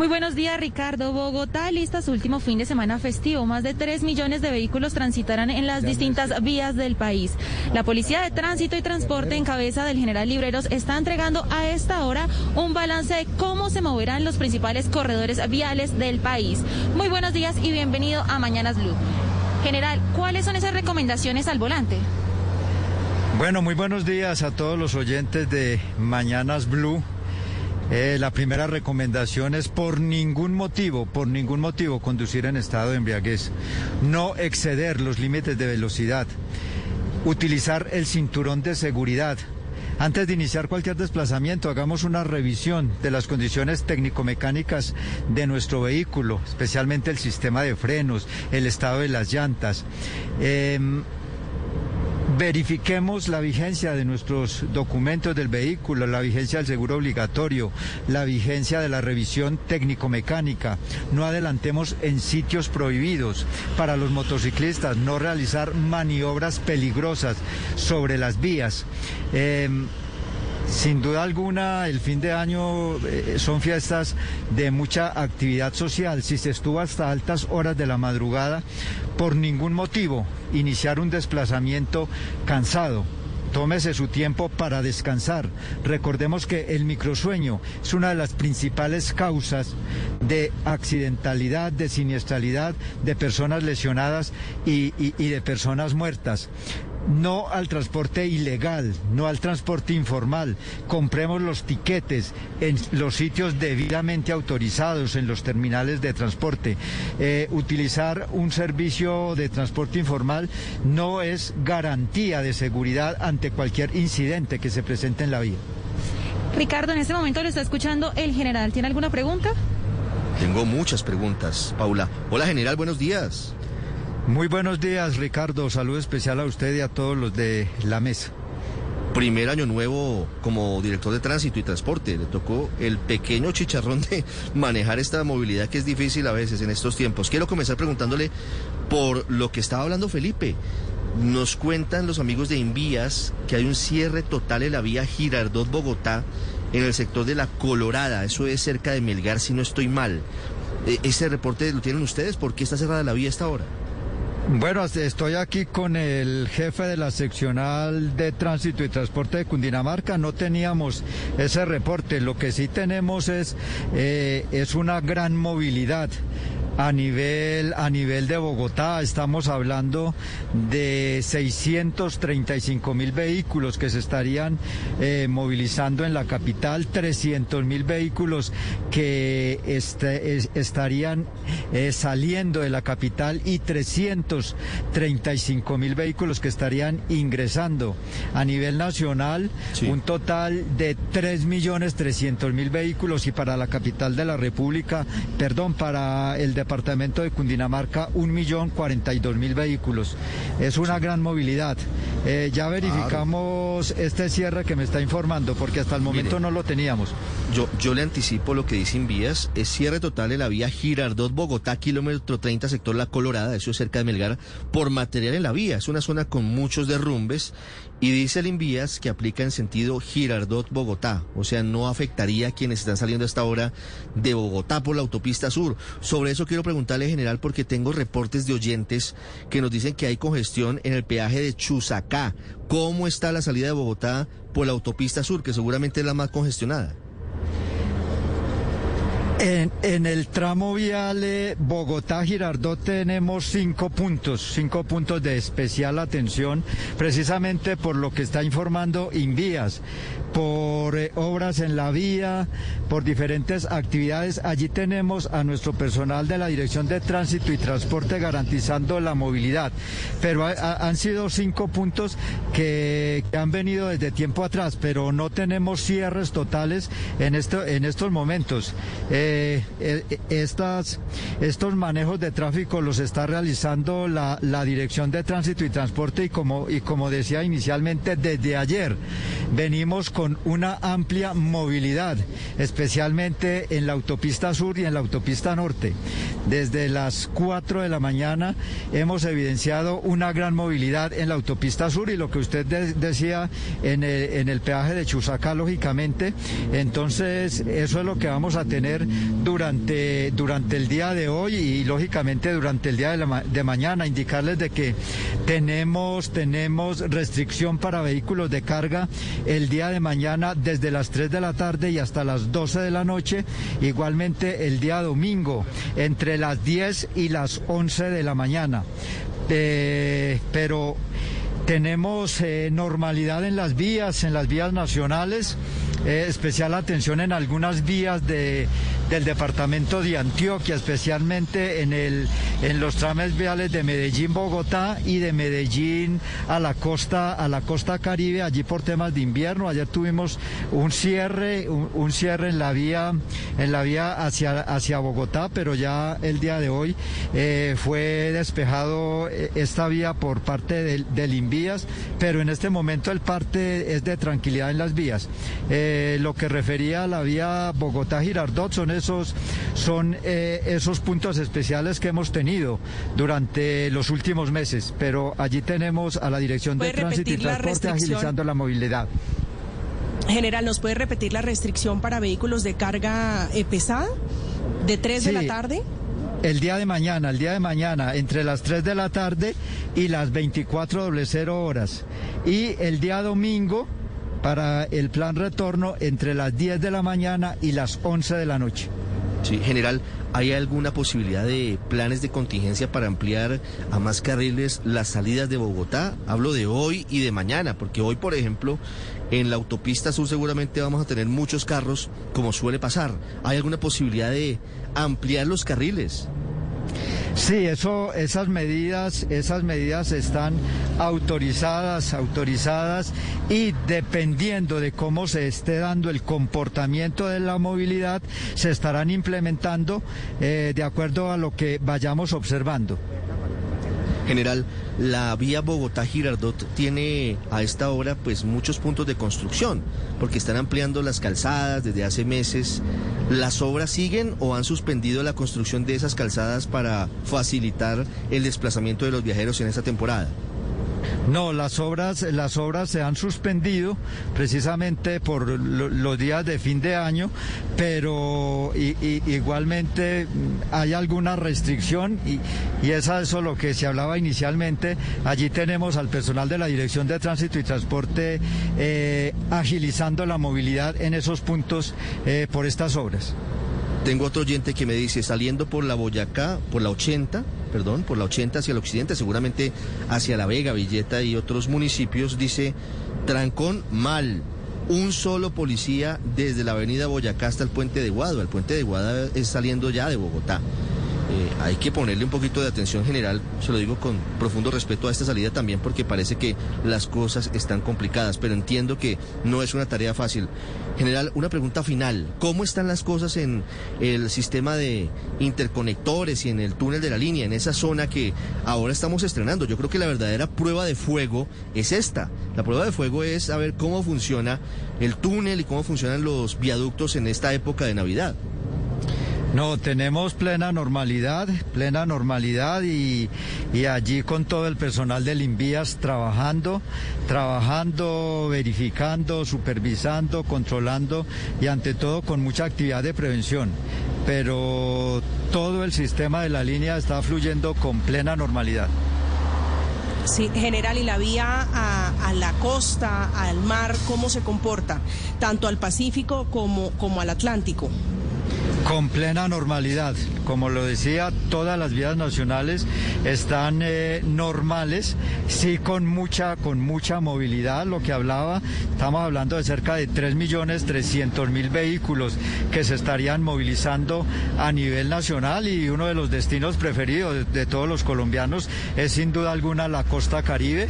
Muy buenos días, Ricardo. Bogotá lista su último fin de semana festivo. Más de 3 millones de vehículos transitarán en las distintas vías del país. La Policía de Tránsito y Transporte en cabeza del general Libreros está entregando a esta hora un balance de cómo se moverán los principales corredores viales del país. Muy buenos días y bienvenido a Mañanas Blue. General, ¿cuáles son esas recomendaciones al volante? Bueno, muy buenos días a todos los oyentes de Mañanas Blue. Eh, la primera recomendación es por ningún motivo, por ningún motivo conducir en estado de embriaguez. No exceder los límites de velocidad. Utilizar el cinturón de seguridad. Antes de iniciar cualquier desplazamiento, hagamos una revisión de las condiciones técnico-mecánicas de nuestro vehículo, especialmente el sistema de frenos, el estado de las llantas. Em, verifiquemos la vigencia de nuestros documentos del vehículo, la vigencia del seguro obligatorio, la vigencia de la revisión técnico-mecánica. No adelantemos en sitios prohibidos. Para los motociclistas, no realizar maniobras peligrosas sobre las vías. Em, sin duda alguna, el fin de año eh, son fiestas de mucha actividad social. Si se estuvo hasta altas horas de la madrugada, por ningún motivo iniciar un desplazamiento cansado. Tómese su tiempo para descansar. Recordemos que el microsueño es una de las principales causas de accidentalidad, de siniestralidad, de personas lesionadas y, y de personas muertas no al transporte ilegal, no al transporte informal. Compremos los tiquetes en los sitios debidamente autorizados, en los terminales de transporte. Eh, utilizar un servicio de transporte informal no es garantía de seguridad ante cualquier incidente que se presente en la vía. Ricardo, en este momento le está escuchando el general. ¿Tiene alguna pregunta? Tengo muchas preguntas, Paula. Hola, general, buenos días. Muy buenos días, Ricardo. Saludo especial a usted y a todos los de la mesa. Primer año nuevo como director de tránsito y transporte. Le tocó el pequeño chicharrón de manejar esta movilidad que es difícil a veces en estos tiempos. Quiero comenzar preguntándole por lo que estaba hablando Felipe. Nos cuentan los amigos de Invías que hay un cierre total en la vía Girardot-Bogotá en el sector de la Colorada. Eso es cerca de Melgar, si no estoy mal. E, ¿Ese reporte lo tienen ustedes? ¿Por qué está cerrada la vía a esta hora? Bueno, estoy aquí con el jefe de la seccional de tránsito y transporte de Cundinamarca. No teníamos ese reporte. Lo que sí tenemos es, eh, es una gran movilidad. A nivel, a nivel de Bogotá estamos hablando de 635 mil vehículos que se estarían eh, movilizando en la capital, 300 mil vehículos que este, estarían eh, saliendo de la capital y 335 mil vehículos que estarían ingresando. A nivel nacional, un total de 3 millones 300 mil vehículos y para la capital de la República, perdón, para el departamento departamento de Cundinamarca 1.042.000 vehículos. Es una gran movilidad. Eh, ya verificamos este cierre que me está informando, porque hasta el momento no lo teníamos. Yo, yo le anticipo lo que dicen vías. Es cierre total de la vía Girardot Bogotá, kilómetro 30, sector La Colorada, eso es cerca de Melgar, por material en la vía. Es una zona con muchos derrumbes y dice el Invías que aplica en sentido Girardot-Bogotá, o sea, no afectaría a quienes están saliendo a esta hora de Bogotá por la autopista sur. Sobre eso quiero preguntarle, general, porque tengo reportes de oyentes que nos dicen que hay congestión en el peaje de Chusacá. ¿Cómo está la salida de Bogotá por la autopista sur, que seguramente es la más congestionada? En, el tramo vial Bogotá-Girardot tenemos cinco puntos, cinco puntos de especial atención, precisamente por lo que está informando Invías, por eh, obras en la vía, por diferentes actividades. Allí tenemos a nuestro personal de la Dirección de Tránsito y Transporte garantizando la movilidad. Pero han sido cinco puntos que, han venido desde tiempo atrás, pero no tenemos cierres totales en estos momentos. Eh, eh, eh, estas, estos manejos de tráfico los está realizando la, Dirección de Tránsito y Transporte y como, y como decía inicialmente, desde ayer venimos con una amplia movilidad, especialmente en la autopista sur y en la autopista norte. Desde las 4 de la mañana hemos evidenciado una gran movilidad en la autopista sur y lo que usted decía en el, en el peaje de Chusacá, lógicamente. Entonces, eso es lo que vamos a tener durante, durante el día de hoy y lógicamente durante el día de, mañana. Indicarles de que tenemos, tenemos restricción para vehículos de carga el día de mañana desde las 3 de la tarde y hasta las 12 de la noche. Igualmente el día domingo entre las 10 y las 11 de la mañana. Eh, pero tenemos eh, normalidad en las vías, en las vías nacionales, eh, especial atención en algunas vías de, del departamento de Antioquia, especialmente en, el, en los trames viales de Medellín, Bogotá y de Medellín a la costa, a la costa caribe, allí por temas de invierno. Ayer tuvimos un cierre, un, cierre en la vía, en la vía hacia, hacia Bogotá, pero ya el día de hoy eh, fue despejado esta vía por parte del, del Invías, pero en este momento el parte es de tranquilidad en las vías. Eh, lo que refería a la vía Bogotá-Girardot son esos, son eh, esos puntos especiales que hemos tenido durante los últimos meses, pero allí tenemos a la Dirección de Tránsito y Transporte agilizando la movilidad. General, ¿nos puede repetir la restricción para vehículos de carga eh, pesada de 3 de la tarde? El día de mañana, el día de mañana, entre las 3 de la tarde y las 24.00 horas. Y el día domingo, para el plan retorno entre las 10 de la mañana y las 11 de la noche. Sí, general, ¿hay alguna posibilidad de planes de contingencia para ampliar a más carriles las salidas de Bogotá? Hablo de hoy y de mañana, porque hoy, por ejemplo, en la autopista sur seguramente vamos a tener muchos carros, como suele pasar. ¿Hay alguna posibilidad de ampliar los carriles? Sí, eso, esas medidas, esas medidas están autorizadas, autorizadas y dependiendo de cómo se esté dando el comportamiento de la movilidad, se estarán implementando eh, de acuerdo a lo que vayamos observando. General, la vía Bogotá-Girardot tiene a esta hora pues muchos puntos de construcción, porque están ampliando las calzadas desde hace meses. ¿Las obras siguen o han suspendido la construcción de esas calzadas para facilitar el desplazamiento de los viajeros en esta temporada? No, las obras, las obras se han suspendido precisamente por los días de fin de año, pero igualmente mm, hay alguna restricción y, es eso lo que se hablaba inicialmente. Allí tenemos al personal de la Dirección de Tránsito y Transporte eh, agilizando la movilidad en esos puntos eh, por estas obras. Tengo otro oyente que me dice, saliendo por la Boyacá, por la 80, perdón, por la 80 hacia el occidente, seguramente hacia La Vega, Villeta y otros municipios, dice, trancón mal. Un solo policía desde la avenida Boyacá hasta el puente de Guado. El puente de Guado es saliendo ya de Bogotá. Eh, hay que ponerle un poquito de atención general, se lo digo con profundo respeto a esta salida también porque parece que las cosas están complicadas, pero entiendo que no es una tarea fácil. General, una pregunta final, ¿cómo están las cosas en el sistema de interconectores y en el túnel de la línea, en esa zona que ahora estamos estrenando? Yo creo que la verdadera prueba de fuego es esta. La prueba de fuego es saber cómo funciona el túnel y cómo funcionan los viaductos en esta época de Navidad. No, tenemos plena normalidad, plena normalidad y, allí con todo el personal del Invías trabajando, trabajando, verificando, supervisando, controlando y ante todo con mucha actividad de prevención. Pero todo el sistema de la línea está fluyendo con plena normalidad. Sí, general, y la vía a, a, la costa, al mar, ¿cómo se comporta? Tanto al Pacífico como, como al Atlántico. Con plena normalidad. Como lo decía, todas las vías nacionales están eh, normales, sí con mucha, con mucha movilidad, lo que hablaba, estamos hablando de cerca de 3.300.000 vehículos que se estarían movilizando a nivel nacional y uno de los destinos preferidos de, todos los colombianos es sin duda alguna la costa caribe.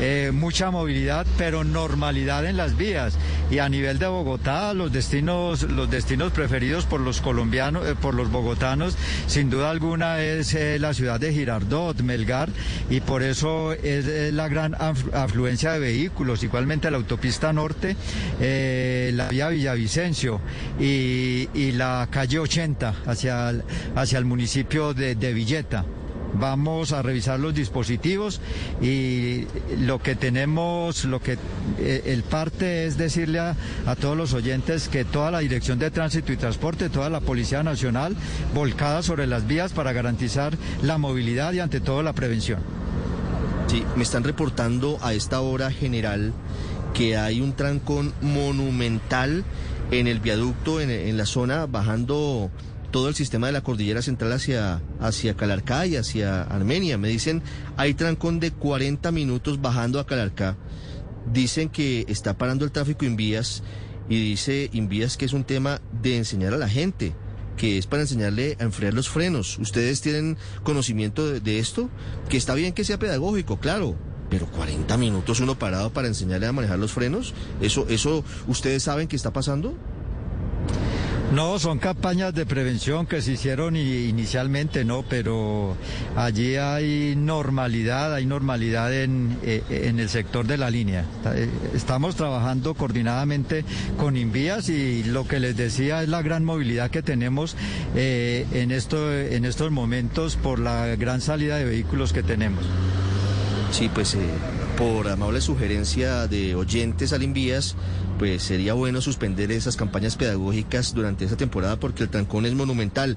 Eh, mucha movilidad, pero normalidad en las vías. Y a nivel de Bogotá, los destinos, los destinos preferidos por los colombianos, eh, por los bogotanos, sin duda alguna es eh, la ciudad de Girardot, Melgar, y por eso es, la gran afluencia de vehículos. Igualmente la autopista norte, eh, la vía Villavicencio y, la calle 80 hacia el, hacia el municipio de, de Villeta. Vamos a revisar los dispositivos y lo que tenemos, lo que eh, el parte es decirle a, a todos los oyentes que toda la Dirección de Tránsito y Transporte, toda la Policía Nacional, volcada sobre las vías para garantizar la movilidad y ante todo la prevención. Sí, me están reportando a esta hora general que hay un trancón monumental en el viaducto, en, en la zona, bajando todo el sistema de la cordillera central hacia, hacia Calarcá y hacia Armenia. Me dicen, hay trancón de 40 minutos bajando a Calarcá. Dicen que está parando el tráfico en vías y dice Invías que es un tema de enseñar a la gente, que es para enseñarle a enfriar los frenos. ¿Ustedes tienen conocimiento de, esto? Que está bien que sea pedagógico, claro, pero 40 minutos uno parado para enseñarle a manejar los frenos, ¿eso, eso ustedes saben que está pasando? No, son campañas de prevención que se hicieron inicialmente, ¿no? Pero allí hay normalidad, hay normalidad en, eh, en, el sector de la línea. Eh, estamos trabajando coordinadamente con Invías y lo que les decía es la gran movilidad que tenemos eh, en, esto, en estos momentos por la gran salida de vehículos que tenemos. Sí, pues eh, por amable sugerencia de oyentes al Invías, pues sería bueno suspender esas campañas pedagógicas durante esta temporada porque el trancón es monumental.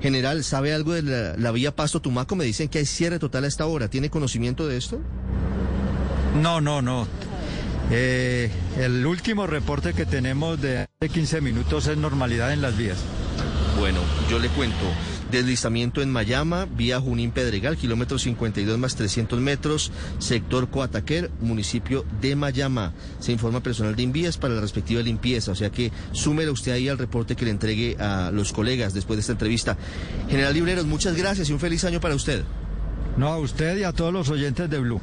General, ¿sabe algo de la, la vía Pasto-Tumaco? Me dicen que hay cierre total a esta hora. ¿Tiene conocimiento de esto? No, no, no. Eh, el último reporte que tenemos de 15 minutos es normalidad en las vías. Bueno, yo le cuento. Deslizamiento en Mayama, vía Junín Pedregal, kilómetro 52 más 300 metros, sector Coataquer, municipio de Mayama. Se informa personal de Invías para la respectiva limpieza, o sea que súmela usted ahí al reporte que le entregue a los colegas después de esta entrevista. General Libreros, muchas gracias y un feliz año para usted. No, a usted y a todos los oyentes de Blue.